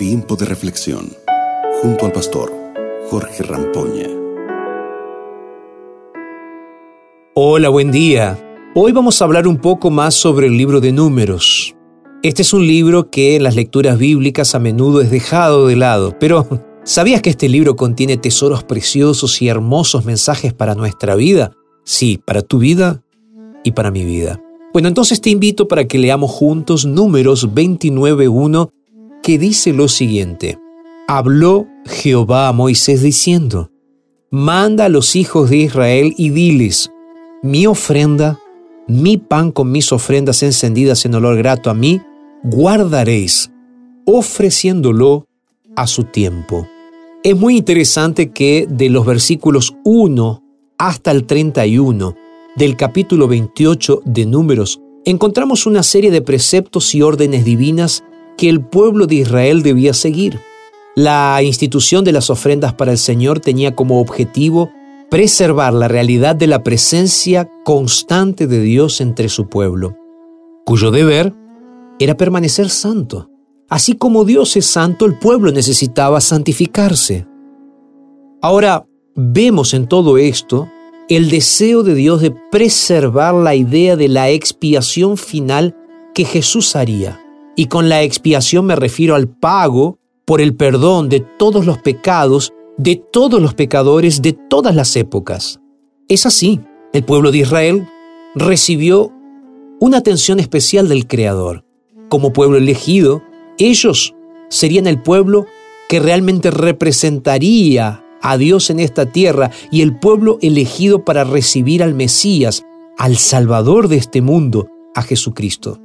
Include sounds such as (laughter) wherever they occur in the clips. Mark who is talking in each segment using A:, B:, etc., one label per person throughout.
A: Tiempo de reflexión junto al pastor Jorge Rampoña.
B: Hola, buen día. Hoy vamos a hablar un poco más sobre el libro de números. Este es un libro que en las lecturas bíblicas a menudo es dejado de lado, pero ¿sabías que este libro contiene tesoros preciosos y hermosos mensajes para nuestra vida? Sí, para tu vida y para mi vida. Bueno, entonces te invito para que leamos juntos números 29.1 que dice lo siguiente. Habló Jehová a Moisés diciendo, Manda a los hijos de Israel y diles, mi ofrenda, mi pan con mis ofrendas encendidas en olor grato a mí, guardaréis, ofreciéndolo a su tiempo. Es muy interesante que de los versículos 1 hasta el 31 del capítulo 28 de Números encontramos una serie de preceptos y órdenes divinas que el pueblo de Israel debía seguir. La institución de las ofrendas para el Señor tenía como objetivo preservar la realidad de la presencia constante de Dios entre su pueblo, cuyo deber era permanecer santo. Así como Dios es santo, el pueblo necesitaba santificarse. Ahora, vemos en todo esto el deseo de Dios de preservar la idea de la expiación final que Jesús haría. Y con la expiación me refiero al pago por el perdón de todos los pecados, de todos los pecadores de todas las épocas. Es así, el pueblo de Israel recibió una atención especial del Creador. Como pueblo elegido, ellos serían el pueblo que realmente representaría a Dios en esta tierra y el pueblo elegido para recibir al Mesías, al Salvador de este mundo, a Jesucristo.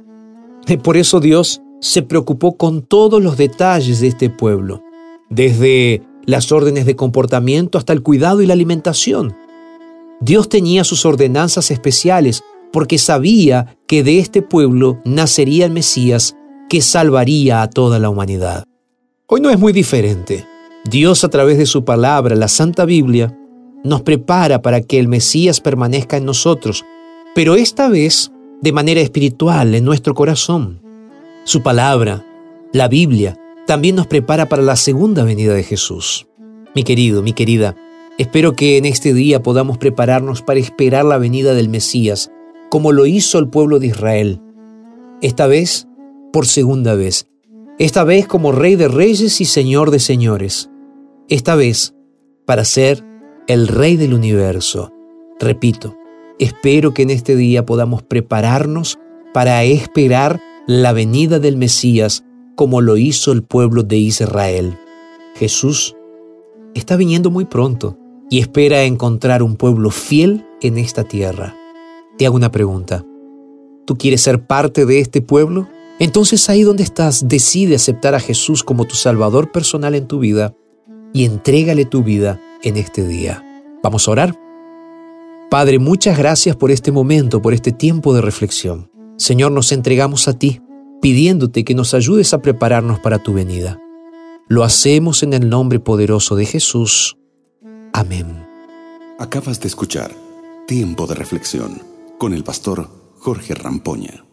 B: (laughs) Por eso Dios se preocupó con todos los detalles de este pueblo, desde las órdenes de comportamiento hasta el cuidado y la alimentación. Dios tenía sus ordenanzas especiales porque sabía que de este pueblo nacería el Mesías que salvaría a toda la humanidad. Hoy no es muy diferente. Dios a través de su palabra, la Santa Biblia, nos prepara para que el Mesías permanezca en nosotros, pero esta vez de manera espiritual en nuestro corazón. Su palabra, la Biblia, también nos prepara para la segunda venida de Jesús. Mi querido, mi querida, espero que en este día podamos prepararnos para esperar la venida del Mesías, como lo hizo el pueblo de Israel. Esta vez, por segunda vez. Esta vez como Rey de Reyes y Señor de Señores. Esta vez para ser el Rey del universo. Repito, Espero que en este día podamos prepararnos para esperar la venida del Mesías como lo hizo el pueblo de Israel. Jesús está viniendo muy pronto y espera encontrar un pueblo fiel en esta tierra. Te hago una pregunta. ¿Tú quieres ser parte de este pueblo? Entonces ahí donde estás, decide aceptar a Jesús como tu Salvador personal en tu vida y entrégale tu vida en este día. Vamos a orar. Padre, muchas gracias por este momento, por este tiempo de reflexión. Señor, nos entregamos a ti, pidiéndote que nos ayudes a prepararnos para tu venida. Lo hacemos en el nombre poderoso de Jesús. Amén.
A: Acabas de escuchar Tiempo de Reflexión con el pastor Jorge Rampoña.